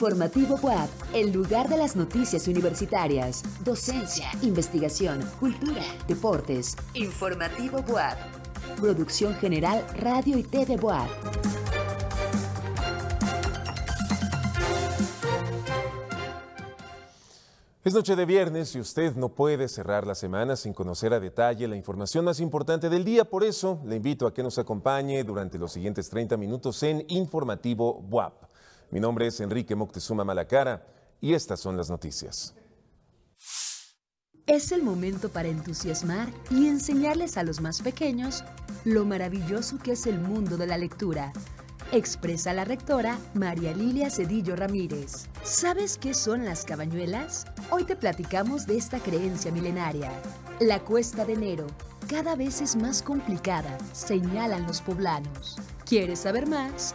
Informativo WAP, el lugar de las noticias universitarias, docencia, investigación, cultura, deportes. Informativo WAP. Producción General Radio y TV WAP. Es noche de viernes y usted no puede cerrar la semana sin conocer a detalle la información más importante del día. Por eso le invito a que nos acompañe durante los siguientes 30 minutos en Informativo WAP. Mi nombre es Enrique Moctezuma Malacara y estas son las noticias. Es el momento para entusiasmar y enseñarles a los más pequeños lo maravilloso que es el mundo de la lectura expresa la rectora María Lilia Cedillo Ramírez. ¿Sabes qué son las cabañuelas? Hoy te platicamos de esta creencia milenaria. La cuesta de enero cada vez es más complicada, señalan los poblanos. ¿Quieres saber más?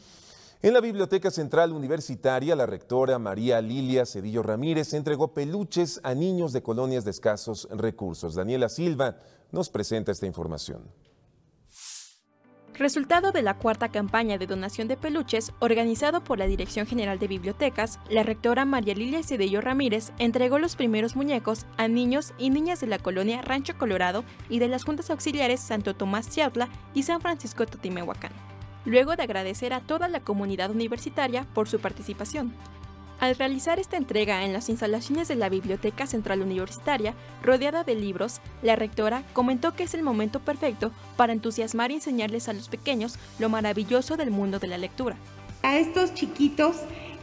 En la Biblioteca Central Universitaria, la rectora María Lilia Cedillo Ramírez entregó peluches a niños de colonias de escasos recursos. Daniela Silva nos presenta esta información. Resultado de la cuarta campaña de donación de peluches organizado por la Dirección General de Bibliotecas, la rectora María Lilia Cedillo Ramírez entregó los primeros muñecos a niños y niñas de la colonia Rancho Colorado y de las juntas auxiliares Santo Tomás Chiautla y San Francisco Totimehuacán luego de agradecer a toda la comunidad universitaria por su participación. Al realizar esta entrega en las instalaciones de la Biblioteca Central Universitaria, rodeada de libros, la rectora comentó que es el momento perfecto para entusiasmar y enseñarles a los pequeños lo maravilloso del mundo de la lectura. A estos chiquitos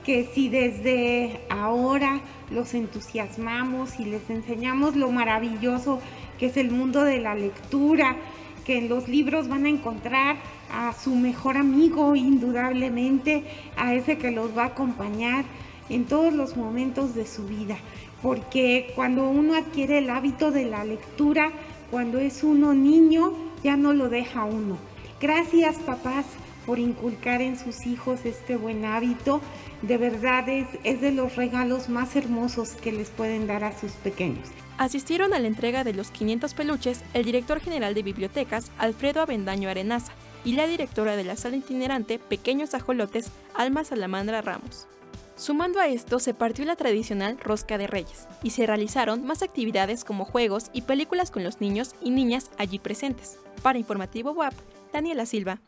que si desde ahora los entusiasmamos y les enseñamos lo maravilloso que es el mundo de la lectura, que en los libros van a encontrar a su mejor amigo, indudablemente, a ese que los va a acompañar en todos los momentos de su vida. Porque cuando uno adquiere el hábito de la lectura, cuando es uno niño, ya no lo deja uno. Gracias papás por inculcar en sus hijos este buen hábito. De verdad es, es de los regalos más hermosos que les pueden dar a sus pequeños. Asistieron a la entrega de los 500 peluches el director general de bibliotecas, Alfredo Avendaño Arenaza, y la directora de la sala itinerante Pequeños Ajolotes, Alma Salamandra Ramos. Sumando a esto, se partió la tradicional Rosca de Reyes y se realizaron más actividades como juegos y películas con los niños y niñas allí presentes. Para Informativo WAP, Daniela Silva.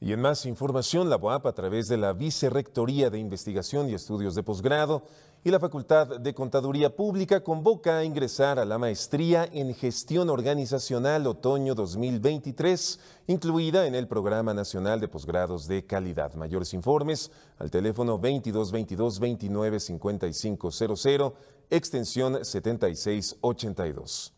Y en más información, la WAP a través de la Vicerrectoría de Investigación y Estudios de Posgrado y la Facultad de Contaduría Pública convoca a ingresar a la maestría en Gestión Organizacional Otoño 2023, incluida en el Programa Nacional de Posgrados de Calidad. Mayores informes al teléfono 2222 29 extensión 7682.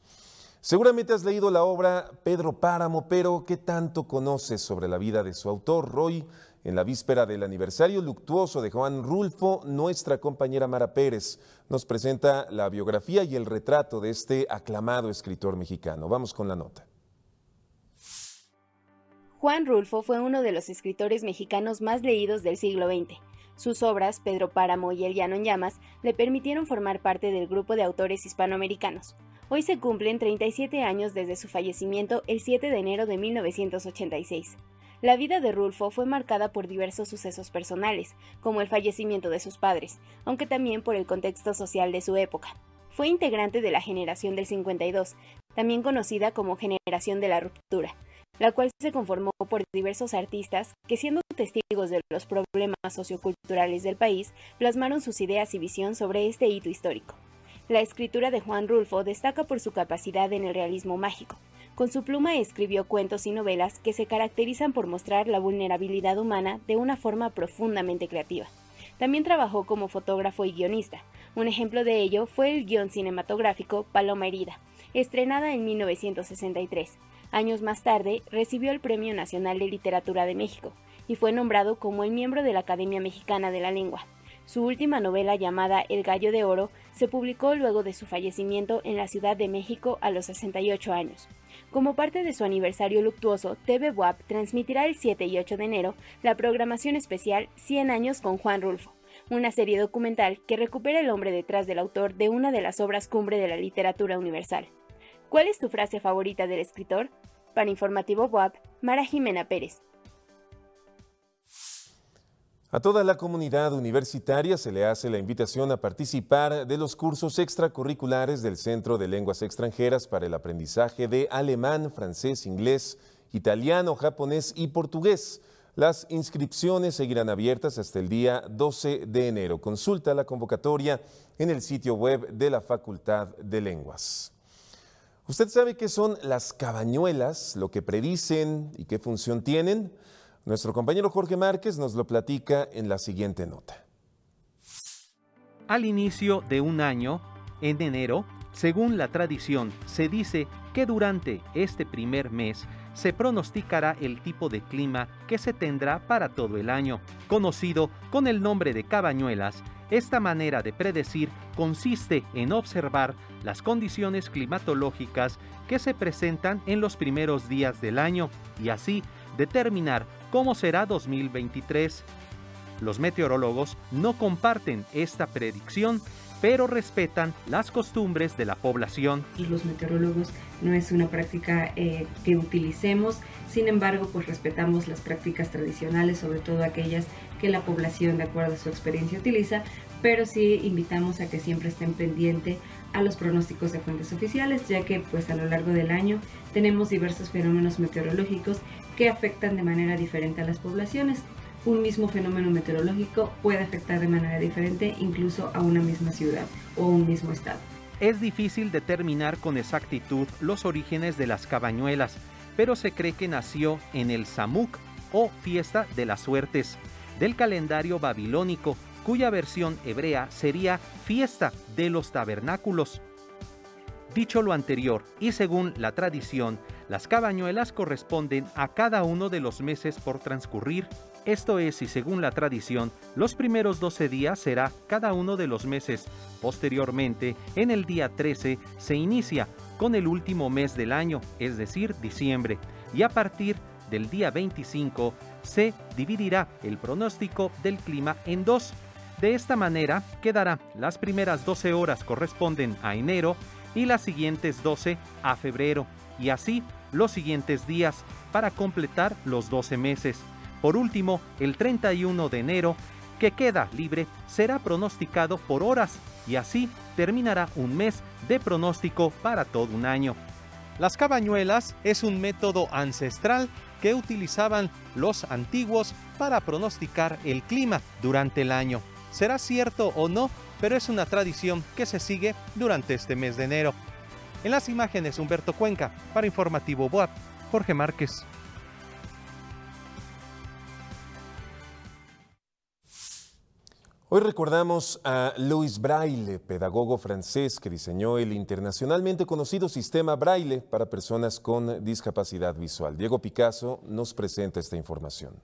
Seguramente has leído la obra Pedro Páramo, pero ¿qué tanto conoces sobre la vida de su autor, Roy? En la víspera del aniversario luctuoso de Juan Rulfo, nuestra compañera Mara Pérez nos presenta la biografía y el retrato de este aclamado escritor mexicano. Vamos con la nota. Juan Rulfo fue uno de los escritores mexicanos más leídos del siglo XX. Sus obras, Pedro Páramo y El Llano en Llamas, le permitieron formar parte del grupo de autores hispanoamericanos. Hoy se cumplen 37 años desde su fallecimiento el 7 de enero de 1986. La vida de Rulfo fue marcada por diversos sucesos personales, como el fallecimiento de sus padres, aunque también por el contexto social de su época. Fue integrante de la generación del 52, también conocida como generación de la ruptura, la cual se conformó por diversos artistas que, siendo testigos de los problemas socioculturales del país, plasmaron sus ideas y visión sobre este hito histórico. La escritura de Juan Rulfo destaca por su capacidad en el realismo mágico, con su pluma escribió cuentos y novelas que se caracterizan por mostrar la vulnerabilidad humana de una forma profundamente creativa. También trabajó como fotógrafo y guionista. Un ejemplo de ello fue el guion cinematográfico Paloma Herida, estrenada en 1963. Años más tarde, recibió el Premio Nacional de Literatura de México y fue nombrado como el miembro de la Academia Mexicana de la Lengua. Su última novela llamada El Gallo de Oro se publicó luego de su fallecimiento en la Ciudad de México a los 68 años. Como parte de su aniversario luctuoso, TV WAP transmitirá el 7 y 8 de enero la programación especial 100 años con Juan Rulfo, una serie documental que recupera el hombre detrás del autor de una de las obras cumbre de la literatura universal. ¿Cuál es tu frase favorita del escritor? Para Informativo WAP, Mara Jimena Pérez. A toda la comunidad universitaria se le hace la invitación a participar de los cursos extracurriculares del Centro de Lenguas Extranjeras para el aprendizaje de alemán, francés, inglés, italiano, japonés y portugués. Las inscripciones seguirán abiertas hasta el día 12 de enero. Consulta la convocatoria en el sitio web de la Facultad de Lenguas. ¿Usted sabe qué son las cabañuelas, lo que predicen y qué función tienen? Nuestro compañero Jorge Márquez nos lo platica en la siguiente nota. Al inicio de un año, en enero, según la tradición, se dice que durante este primer mes se pronosticará el tipo de clima que se tendrá para todo el año. Conocido con el nombre de cabañuelas, esta manera de predecir consiste en observar las condiciones climatológicas que se presentan en los primeros días del año y así determinar cómo será 2023. Los meteorólogos no comparten esta predicción, pero respetan las costumbres de la población. Los meteorólogos no es una práctica eh, que utilicemos, sin embargo, pues respetamos las prácticas tradicionales, sobre todo aquellas que la población, de acuerdo a su experiencia, utiliza, pero sí invitamos a que siempre estén pendientes a los pronósticos de fuentes oficiales, ya que pues a lo largo del año tenemos diversos fenómenos meteorológicos que afectan de manera diferente a las poblaciones. Un mismo fenómeno meteorológico puede afectar de manera diferente incluso a una misma ciudad o un mismo estado. Es difícil determinar con exactitud los orígenes de las cabañuelas, pero se cree que nació en el Samuk o fiesta de las suertes del calendario babilónico, cuya versión hebrea sería fiesta de los tabernáculos. Dicho lo anterior, y según la tradición, las cabañuelas corresponden a cada uno de los meses por transcurrir. Esto es, y según la tradición, los primeros 12 días será cada uno de los meses. Posteriormente, en el día 13, se inicia con el último mes del año, es decir, diciembre, y a partir del día 25 se dividirá el pronóstico del clima en dos. De esta manera quedará las primeras 12 horas corresponden a enero y las siguientes 12 a febrero, y así los siguientes días para completar los 12 meses. Por último, el 31 de enero, que queda libre, será pronosticado por horas y así terminará un mes de pronóstico para todo un año. Las cabañuelas es un método ancestral que utilizaban los antiguos para pronosticar el clima durante el año. ¿Será cierto o no? Pero es una tradición que se sigue durante este mes de enero. En las imágenes, Humberto Cuenca, para Informativo BOAP, Jorge Márquez. Hoy recordamos a Louis Braille, pedagogo francés que diseñó el internacionalmente conocido sistema Braille para personas con discapacidad visual. Diego Picasso nos presenta esta información.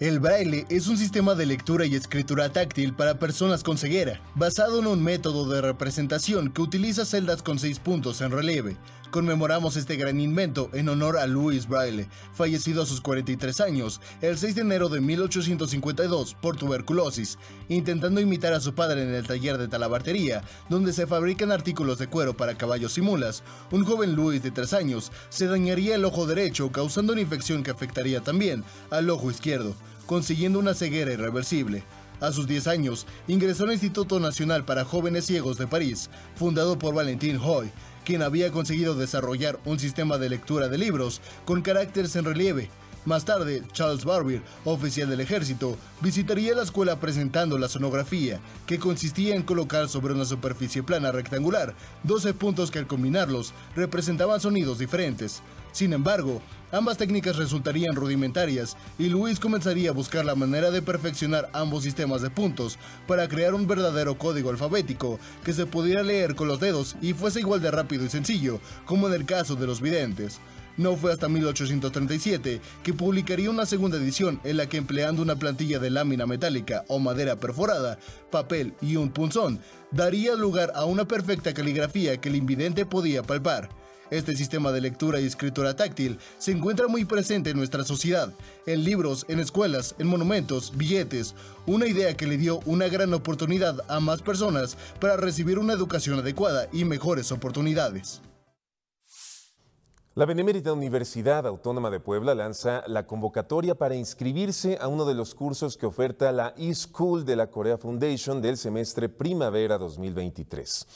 El braille es un sistema de lectura y escritura táctil para personas con ceguera, basado en un método de representación que utiliza celdas con seis puntos en relieve. Conmemoramos este gran invento en honor a Louis Braille, fallecido a sus 43 años, el 6 de enero de 1852 por tuberculosis, intentando imitar a su padre en el taller de talabartería, donde se fabrican artículos de cuero para caballos y mulas. Un joven Louis de 3 años se dañaría el ojo derecho, causando una infección que afectaría también al ojo izquierdo consiguiendo una ceguera irreversible. A sus 10 años, ingresó al Instituto Nacional para Jóvenes Ciegos de París, fundado por Valentin Hoy, quien había conseguido desarrollar un sistema de lectura de libros con caracteres en relieve. Más tarde, Charles Barbier, oficial del ejército, visitaría la escuela presentando la sonografía, que consistía en colocar sobre una superficie plana rectangular 12 puntos que al combinarlos representaban sonidos diferentes. Sin embargo, ambas técnicas resultarían rudimentarias y Luis comenzaría a buscar la manera de perfeccionar ambos sistemas de puntos para crear un verdadero código alfabético que se pudiera leer con los dedos y fuese igual de rápido y sencillo como en el caso de los videntes. No fue hasta 1837 que publicaría una segunda edición en la que empleando una plantilla de lámina metálica o madera perforada, papel y un punzón, daría lugar a una perfecta caligrafía que el invidente podía palpar. Este sistema de lectura y escritura táctil se encuentra muy presente en nuestra sociedad, en libros, en escuelas, en monumentos, billetes, una idea que le dio una gran oportunidad a más personas para recibir una educación adecuada y mejores oportunidades. La Benemérita Universidad Autónoma de Puebla lanza la convocatoria para inscribirse a uno de los cursos que oferta la eSchool de la Corea Foundation del semestre Primavera 2023.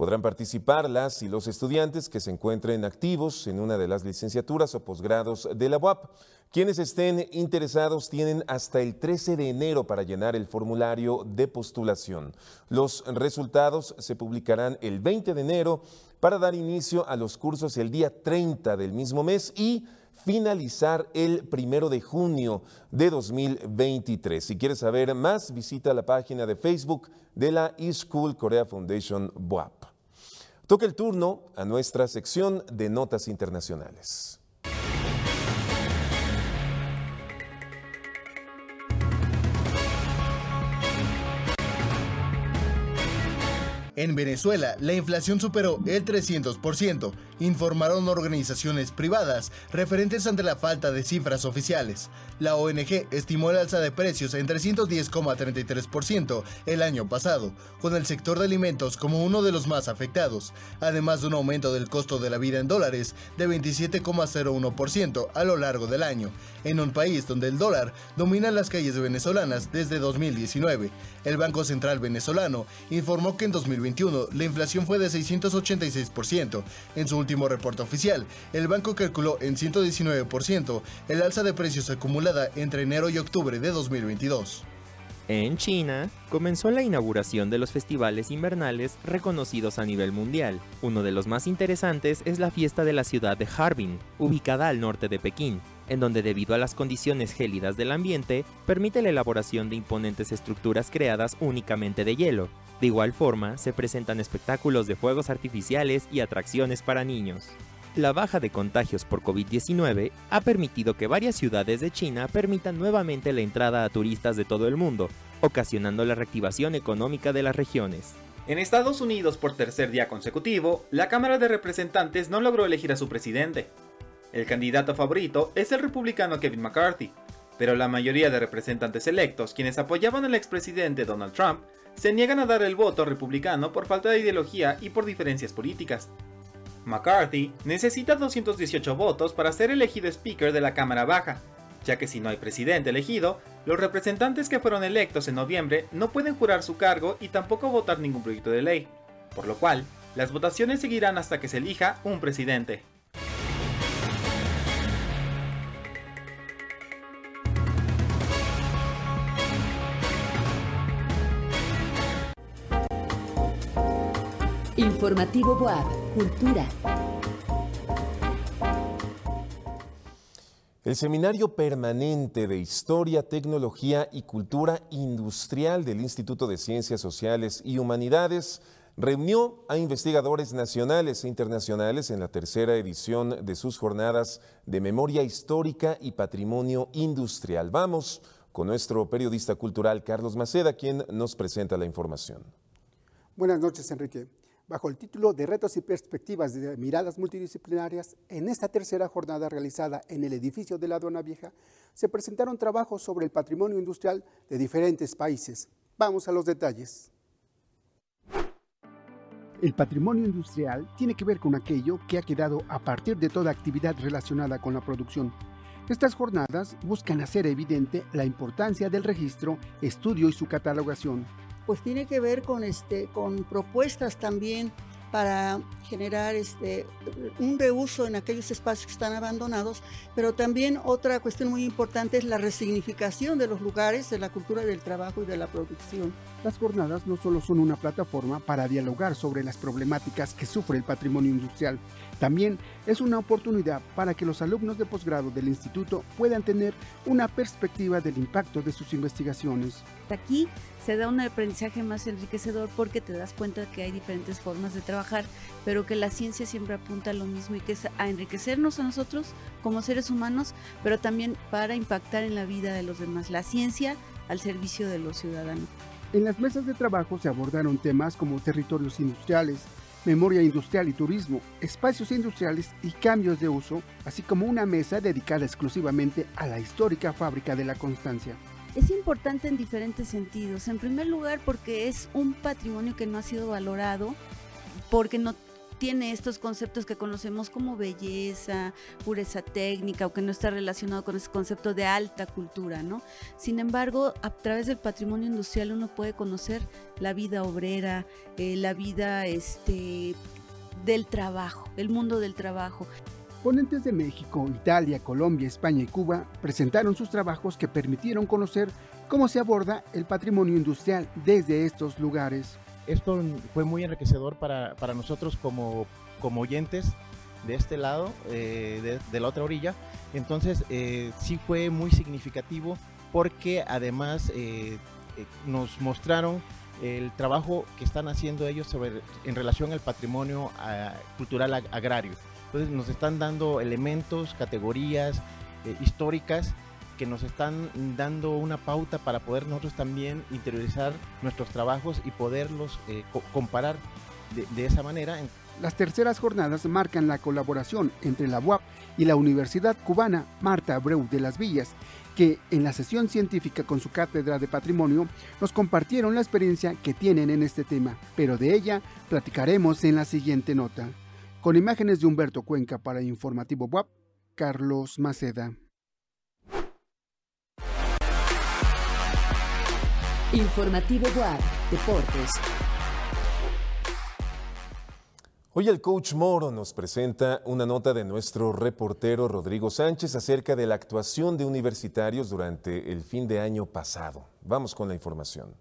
Podrán participar las y los estudiantes que se encuentren activos en una de las licenciaturas o posgrados de la UAP. Quienes estén interesados tienen hasta el 13 de enero para llenar el formulario de postulación. Los resultados se publicarán el 20 de enero para dar inicio a los cursos el día 30 del mismo mes y finalizar el primero de junio de 2023. Si quieres saber más, visita la página de Facebook de la eSchool Korea Foundation BOAP. Toca el turno a nuestra sección de notas internacionales. En Venezuela, la inflación superó el 300%, informaron organizaciones privadas referentes ante la falta de cifras oficiales. La ONG estimó el alza de precios en 310,33% el año pasado, con el sector de alimentos como uno de los más afectados, además de un aumento del costo de la vida en dólares de 27,01% a lo largo del año, en un país donde el dólar domina las calles venezolanas desde 2019. El Banco Central venezolano informó que en 2021 la inflación fue de 686%. En su último reporte oficial, el banco calculó en 119% el alza de precios acumulada entre enero y octubre de 2022. En China, comenzó la inauguración de los festivales invernales reconocidos a nivel mundial. Uno de los más interesantes es la fiesta de la ciudad de Harbin, ubicada al norte de Pekín, en donde debido a las condiciones gélidas del ambiente, permite la elaboración de imponentes estructuras creadas únicamente de hielo. De igual forma, se presentan espectáculos de fuegos artificiales y atracciones para niños. La baja de contagios por COVID-19 ha permitido que varias ciudades de China permitan nuevamente la entrada a turistas de todo el mundo, ocasionando la reactivación económica de las regiones. En Estados Unidos, por tercer día consecutivo, la Cámara de Representantes no logró elegir a su presidente. El candidato favorito es el republicano Kevin McCarthy, pero la mayoría de representantes electos, quienes apoyaban al expresidente Donald Trump, se niegan a dar el voto republicano por falta de ideología y por diferencias políticas. McCarthy necesita 218 votos para ser elegido Speaker de la Cámara Baja, ya que si no hay presidente elegido, los representantes que fueron electos en noviembre no pueden jurar su cargo y tampoco votar ningún proyecto de ley, por lo cual, las votaciones seguirán hasta que se elija un presidente. Informativo Boab, Cultura. El Seminario Permanente de Historia, Tecnología y Cultura Industrial del Instituto de Ciencias Sociales y Humanidades reunió a investigadores nacionales e internacionales en la tercera edición de sus jornadas de memoria histórica y patrimonio industrial. Vamos con nuestro periodista cultural Carlos Maceda, quien nos presenta la información. Buenas noches, Enrique bajo el título de Retos y Perspectivas de Miradas Multidisciplinarias, en esta tercera jornada realizada en el edificio de la Aduana Vieja, se presentaron trabajos sobre el patrimonio industrial de diferentes países. Vamos a los detalles. El patrimonio industrial tiene que ver con aquello que ha quedado a partir de toda actividad relacionada con la producción. Estas jornadas buscan hacer evidente la importancia del registro, estudio y su catalogación pues tiene que ver con, este, con propuestas también para generar este, un reuso en aquellos espacios que están abandonados, pero también otra cuestión muy importante es la resignificación de los lugares, de la cultura del trabajo y de la producción. Las jornadas no solo son una plataforma para dialogar sobre las problemáticas que sufre el patrimonio industrial, también es una oportunidad para que los alumnos de posgrado del instituto puedan tener una perspectiva del impacto de sus investigaciones. Aquí se da un aprendizaje más enriquecedor porque te das cuenta que hay diferentes formas de trabajar, pero que la ciencia siempre apunta a lo mismo y que es a enriquecernos a nosotros como seres humanos, pero también para impactar en la vida de los demás. La ciencia al servicio de los ciudadanos. En las mesas de trabajo se abordaron temas como territorios industriales, memoria industrial y turismo, espacios industriales y cambios de uso, así como una mesa dedicada exclusivamente a la histórica fábrica de la Constancia. Es importante en diferentes sentidos. En primer lugar, porque es un patrimonio que no ha sido valorado, porque no tiene estos conceptos que conocemos como belleza, pureza técnica o que no está relacionado con ese concepto de alta cultura, ¿no? Sin embargo, a través del patrimonio industrial uno puede conocer la vida obrera, eh, la vida este, del trabajo, el mundo del trabajo. Ponentes de México, Italia, Colombia, España y Cuba presentaron sus trabajos que permitieron conocer cómo se aborda el patrimonio industrial desde estos lugares esto fue muy enriquecedor para, nosotros como, como oyentes de este lado, eh, de, la otra orilla. Entonces eh, sí fue muy significativo porque además eh, nos mostraron el trabajo que están haciendo ellos sobre, en relación al patrimonio cultural agrario. Entonces nos están dando elementos, categorías históricas que nos están dando una pauta para poder nosotros también interiorizar nuestros trabajos y poderlos eh, comparar de, esa manera. Las terceras jornadas marcan la colaboración entre la UAP y la Universidad Cubana Marta Abreu de las Villas, que en la sesión científica con su cátedra de patrimonio nos compartieron la experiencia que tienen en este tema, pero de ella platicaremos en la siguiente nota. Con imágenes de Humberto Cuenca para Informativo WAP, Carlos Maceda. Informativo WAP, Deportes. Hoy el coach Moro nos presenta una nota de nuestro reportero Rodrigo Sánchez acerca de la actuación de universitarios durante el fin de año pasado. Vamos con la información.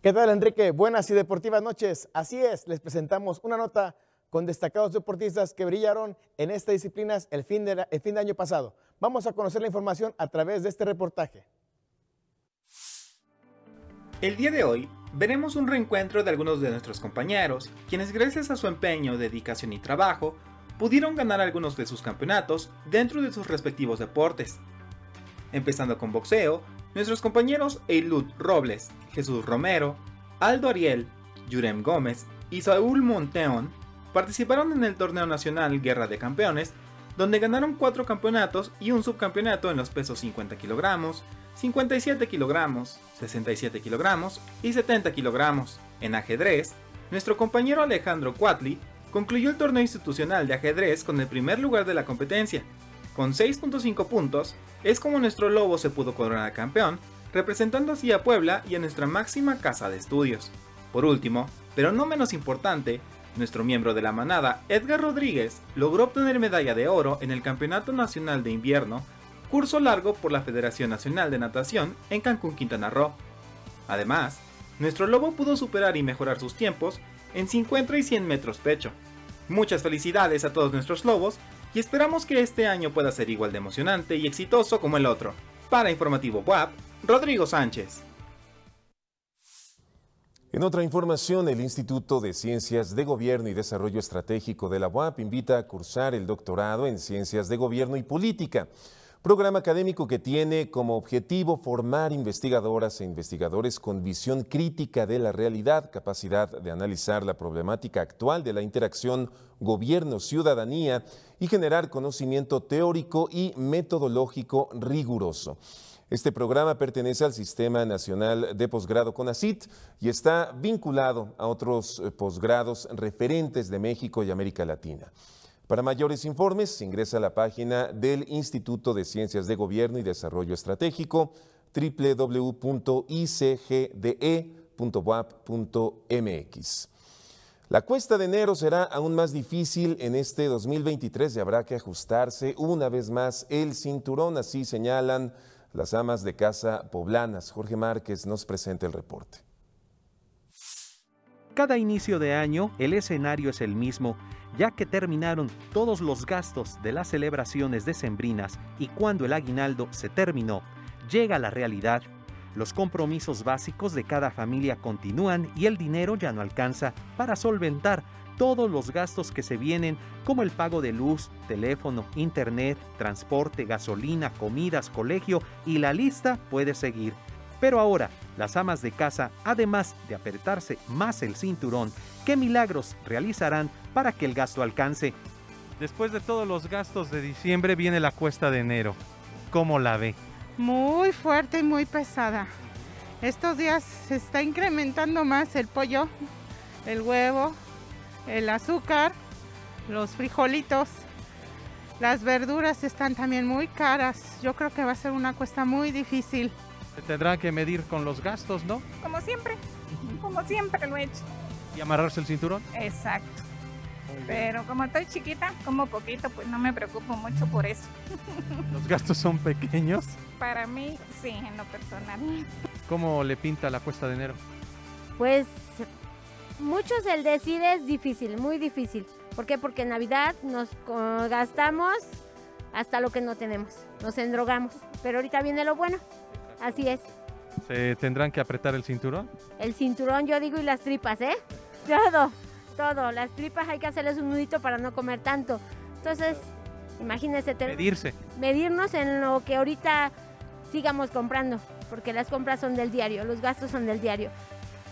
¿Qué tal, Enrique? Buenas y deportivas noches. Así es, les presentamos una nota con destacados deportistas que brillaron en estas disciplinas el fin de, el fin de año pasado. Vamos a conocer la información a través de este reportaje. El día de hoy veremos un reencuentro de algunos de nuestros compañeros, quienes gracias a su empeño, dedicación y trabajo, pudieron ganar algunos de sus campeonatos dentro de sus respectivos deportes. Empezando con boxeo, nuestros compañeros Eilud Robles, Jesús Romero, Aldo Ariel, Yurem Gómez y Saúl Monteón participaron en el torneo nacional Guerra de Campeones, donde ganaron 4 campeonatos y un subcampeonato en los pesos 50 kilogramos, 57 kilogramos, 67 kilogramos y 70 kilogramos. En ajedrez, nuestro compañero Alejandro Cuatli concluyó el torneo institucional de ajedrez con el primer lugar de la competencia. Con 6.5 puntos, es como nuestro lobo se pudo coronar campeón, representando así a Puebla y a nuestra máxima casa de estudios. Por último, pero no menos importante, nuestro miembro de la manada, Edgar Rodríguez, logró obtener medalla de oro en el Campeonato Nacional de Invierno curso largo por la Federación Nacional de Natación en Cancún, Quintana Roo. Además, nuestro lobo pudo superar y mejorar sus tiempos en 50 y 100 metros pecho. Muchas felicidades a todos nuestros lobos y esperamos que este año pueda ser igual de emocionante y exitoso como el otro. Para Informativo WAP, Rodrigo Sánchez. En otra información, el Instituto de Ciencias de Gobierno y Desarrollo Estratégico de la UAP invita a cursar el doctorado en Ciencias de Gobierno y Política programa académico que tiene como objetivo formar investigadoras e investigadores con visión crítica de la realidad, capacidad de analizar la problemática actual de la interacción gobierno-ciudadanía y generar conocimiento teórico y metodológico riguroso. Este programa pertenece al Sistema Nacional de Posgrado CONACIT y está vinculado a otros eh, posgrados referentes de México y América Latina. Para mayores informes, ingresa a la página del Instituto de Ciencias de Gobierno y Desarrollo Estratégico www.icgde.wap.mx. La cuesta de enero será aún más difícil en este 2023 y habrá que ajustarse una vez más el cinturón, así señalan las amas de casa poblanas. Jorge Márquez nos presenta el reporte. Cada inicio de año el escenario es el mismo ya que terminaron todos los gastos de las celebraciones decembrinas y cuando el aguinaldo se terminó, llega la realidad. Los compromisos básicos de cada familia continúan y el dinero ya no alcanza para solventar todos los gastos que se vienen, como el pago de luz, teléfono, internet, transporte, gasolina, comidas, colegio y la lista puede seguir. Pero ahora, las amas de casa, además de apretarse más el cinturón, ¿qué milagros realizarán para que el gasto alcance? Después de todos los gastos de diciembre viene la cuesta de enero. ¿Cómo la ve? Muy fuerte y muy pesada. Estos días se está incrementando más el pollo, el huevo, el azúcar, los frijolitos. Las verduras están también muy caras. Yo creo que va a ser una cuesta muy difícil. Se tendrá que medir con los gastos, ¿no? Como siempre, como siempre lo he hecho. ¿Y amarrarse el cinturón? Exacto. Pero como estoy chiquita, como poquito, pues no me preocupo mucho por eso. ¿Los gastos son pequeños? Para mí, sí, en lo personal. ¿Cómo le pinta la cuesta de enero? Pues muchos el decir es difícil, muy difícil. ¿Por qué? Porque en Navidad nos gastamos hasta lo que no tenemos, nos endrogamos. Pero ahorita viene lo bueno, así es. ¿Se tendrán que apretar el cinturón? El cinturón, yo digo, y las tripas, ¿eh? Todo, todo. Las tripas hay que hacerles un nudito para no comer tanto. Entonces, imagínense. Medirse. Medirnos en lo que ahorita sigamos comprando, porque las compras son del diario, los gastos son del diario.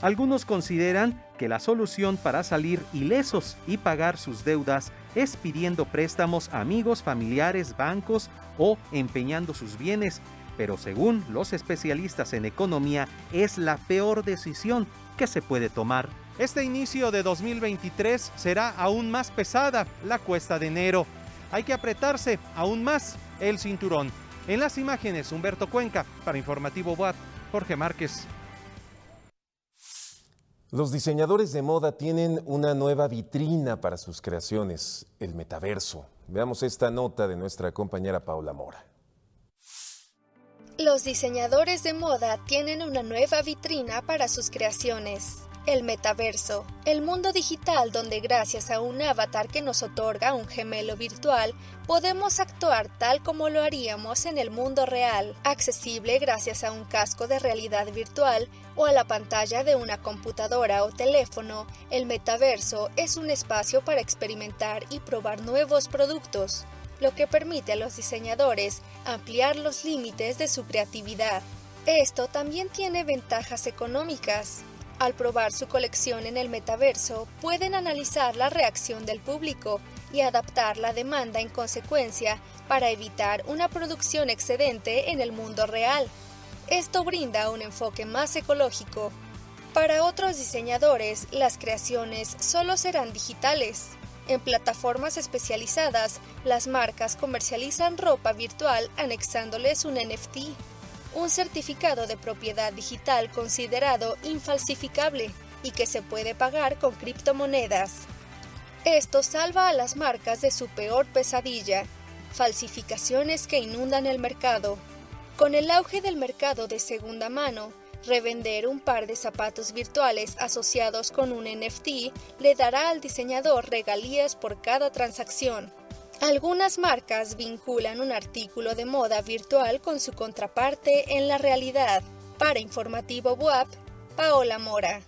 Algunos consideran que la solución para salir ilesos y pagar sus deudas es pidiendo préstamos a amigos, familiares, bancos o empeñando sus bienes, pero según los especialistas en economía es la peor decisión que se puede tomar. Este inicio de 2023 será aún más pesada la cuesta de enero. Hay que apretarse aún más el cinturón. En las imágenes, Humberto Cuenca, para Informativo WAP, Jorge Márquez. Los diseñadores de moda tienen una nueva vitrina para sus creaciones, el metaverso. Veamos esta nota de nuestra compañera Paula Mora. Los diseñadores de moda tienen una nueva vitrina para sus creaciones. El metaverso, el mundo digital donde gracias a un avatar que nos otorga un gemelo virtual, podemos actuar tal como lo haríamos en el mundo real, accesible gracias a un casco de realidad virtual o a la pantalla de una computadora o teléfono, el metaverso es un espacio para experimentar y probar nuevos productos, lo que permite a los diseñadores ampliar los límites de su creatividad. Esto también tiene ventajas económicas. Al probar su colección en el metaverso, pueden analizar la reacción del público y adaptar la demanda en consecuencia para evitar una producción excedente en el mundo real. Esto brinda un enfoque más ecológico. Para otros diseñadores, las creaciones solo serán digitales. En plataformas especializadas, las marcas comercializan ropa virtual anexándoles un NFT un certificado de propiedad digital considerado infalsificable y que se puede pagar con criptomonedas. Esto salva a las marcas de su peor pesadilla, falsificaciones que inundan el mercado. Con el auge del mercado de segunda mano, revender un par de zapatos virtuales asociados con un NFT le dará al diseñador regalías por cada transacción. Algunas marcas vinculan un artículo de moda virtual con su contraparte en la realidad. Para Informativo WAP, Paola Mora.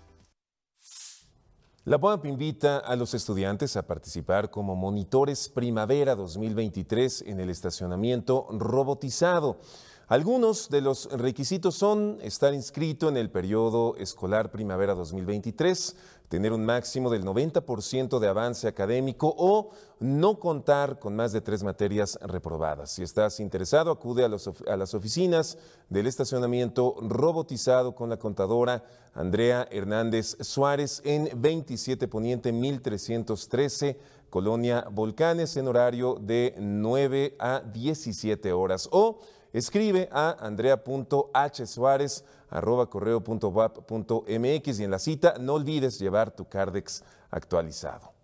La WAP invita a los estudiantes a participar como monitores Primavera 2023 en el estacionamiento robotizado. Algunos de los requisitos son estar inscrito en el periodo escolar primavera 2023, tener un máximo del 90% de avance académico o no contar con más de tres materias reprobadas. Si estás interesado, acude a, a las oficinas del estacionamiento robotizado con la contadora Andrea Hernández Suárez en 27 Poniente 1313, Colonia Volcanes, en horario de 9 a 17 horas. O Escribe a andrea.hsuárez.correo.wap.mx y en la cita no olvides llevar tu Cardex actualizado.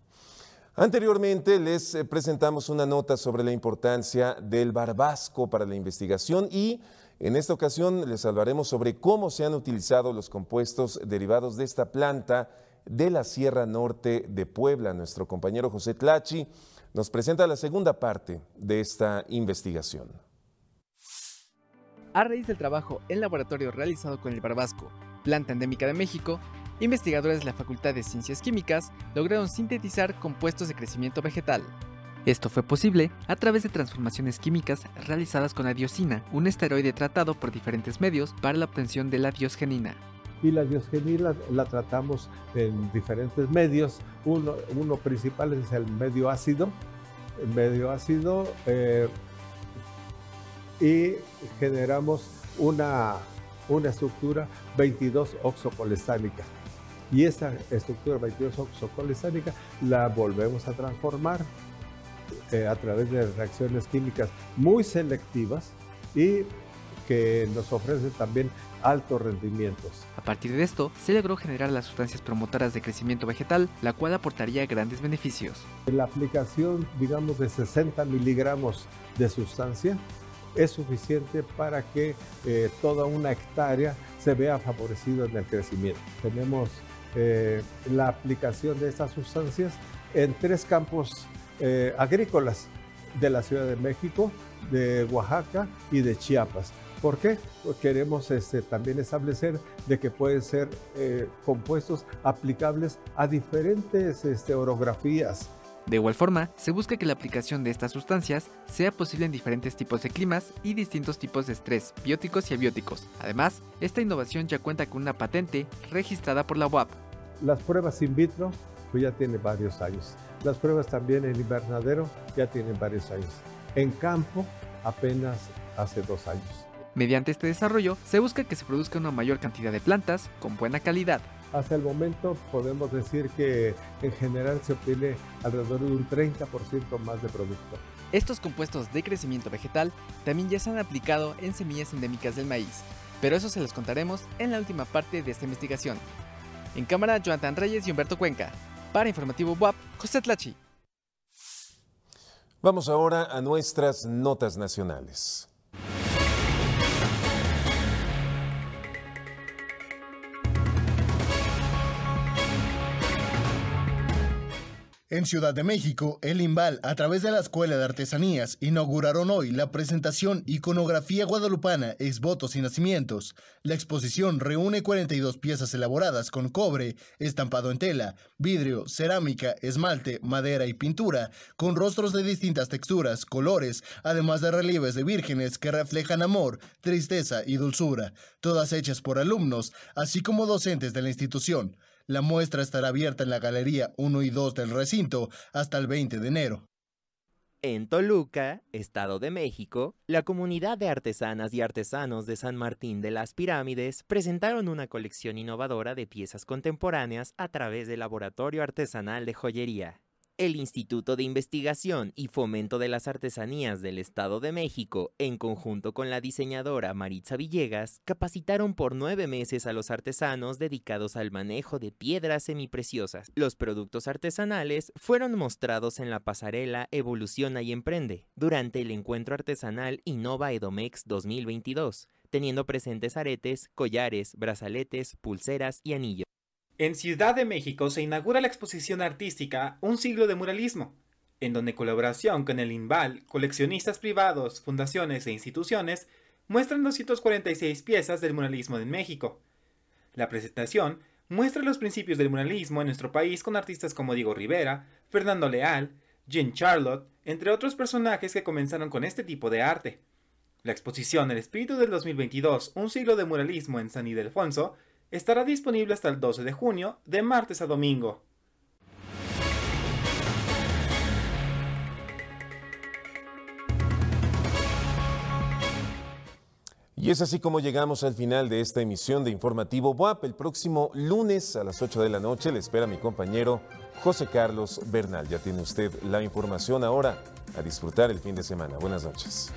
Anteriormente les eh, presentamos una nota sobre la importancia del barbasco para la investigación y en esta ocasión les hablaremos sobre cómo se han utilizado los compuestos derivados de esta planta de la Sierra Norte de Puebla. Nuestro compañero José Tlachi nos presenta la segunda parte de esta investigación. A raíz del trabajo en laboratorio realizado con el barbasco, planta endémica de México, investigadores de la Facultad de Ciencias Químicas lograron sintetizar compuestos de crecimiento vegetal. Esto fue posible a través de transformaciones químicas realizadas con la diosina, un esteroide tratado por diferentes medios para la obtención de la diosgenina. Y la diosgenina la tratamos en diferentes medios. Uno, uno principal es el medio ácido. Medio ácido eh, y generamos una, una estructura 22 oxocolestánica. Y esa estructura 22 oxocolestánica la volvemos a transformar eh, a través de reacciones químicas muy selectivas y que nos ofrecen también altos rendimientos. A partir de esto, se logró generar las sustancias promotoras de crecimiento vegetal, la cual aportaría grandes beneficios. La aplicación, digamos, de 60 miligramos de sustancia es suficiente para que eh, toda una hectárea se vea favorecida en el crecimiento. Tenemos eh, la aplicación de estas sustancias en tres campos eh, agrícolas de la Ciudad de México, de Oaxaca y de Chiapas. ¿Por qué? Pues queremos este, también establecer de que pueden ser compuestos aplicables a diferentes este, orografías. De igual forma, se busca que la aplicación de estas sustancias sea posible en diferentes tipos de climas y distintos tipos de estrés, bióticos y abióticos. Además, esta innovación ya cuenta con una patente registrada por la UAP. Las pruebas in vitro pues ya tiene varios años. Las pruebas también en invernadero ya tienen varios años. En campo apenas hace dos años. Mediante este desarrollo se busca que se produzca una mayor cantidad de plantas con buena calidad. Hasta el momento podemos decir que en general se obtiene alrededor de un 30% más de producto. Estos compuestos de crecimiento vegetal también ya se han aplicado en semillas endémicas del maíz, pero eso se los contaremos en la última parte de esta investigación. En cámara, Jonathan Reyes y Humberto Cuenca. Para Informativo WAP, José Tlachi. Vamos ahora a nuestras notas nacionales. En Ciudad de México, el IMBAL, a través de la Escuela de Artesanías, inauguraron hoy la presentación Iconografía Guadalupana, Exvotos y Nacimientos. La exposición reúne 42 piezas elaboradas con cobre, estampado en tela, vidrio, cerámica, esmalte, madera y pintura, con rostros de distintas texturas, colores, además de relieves de vírgenes que reflejan amor, tristeza y dulzura, todas hechas por alumnos, así como docentes de la institución. La muestra estará abierta en la Galería 1 y 2 del recinto hasta el 20 de enero. En Toluca, Estado de México, la comunidad de artesanas y artesanos de San Martín de las Pirámides presentaron una colección innovadora de piezas contemporáneas a través del Laboratorio Artesanal de Joyería. El Instituto de Investigación y Fomento de las Artesanías del Estado de México, en conjunto con la diseñadora Maritza Villegas, capacitaron por nueve meses a los artesanos dedicados al manejo de piedras semipreciosas. Los productos artesanales fueron mostrados en la pasarela Evoluciona y Emprende durante el encuentro artesanal Innova Edomex 2022, teniendo presentes aretes, collares, brazaletes, pulseras y anillos. En Ciudad de México se inaugura la exposición artística Un siglo de muralismo, en donde colaboración con el INVAL, coleccionistas privados, fundaciones e instituciones muestran 246 piezas del muralismo en México. La presentación muestra los principios del muralismo en nuestro país con artistas como Diego Rivera, Fernando Leal, Jean Charlotte, entre otros personajes que comenzaron con este tipo de arte. La exposición El espíritu del 2022, un siglo de muralismo en San Ildefonso, estará disponible hasta el 12 de junio, de martes a domingo. Y es así como llegamos al final de esta emisión de Informativo WAP. El próximo lunes a las 8 de la noche le espera mi compañero José Carlos Bernal. Ya tiene usted la información ahora a disfrutar el fin de semana. Buenas noches.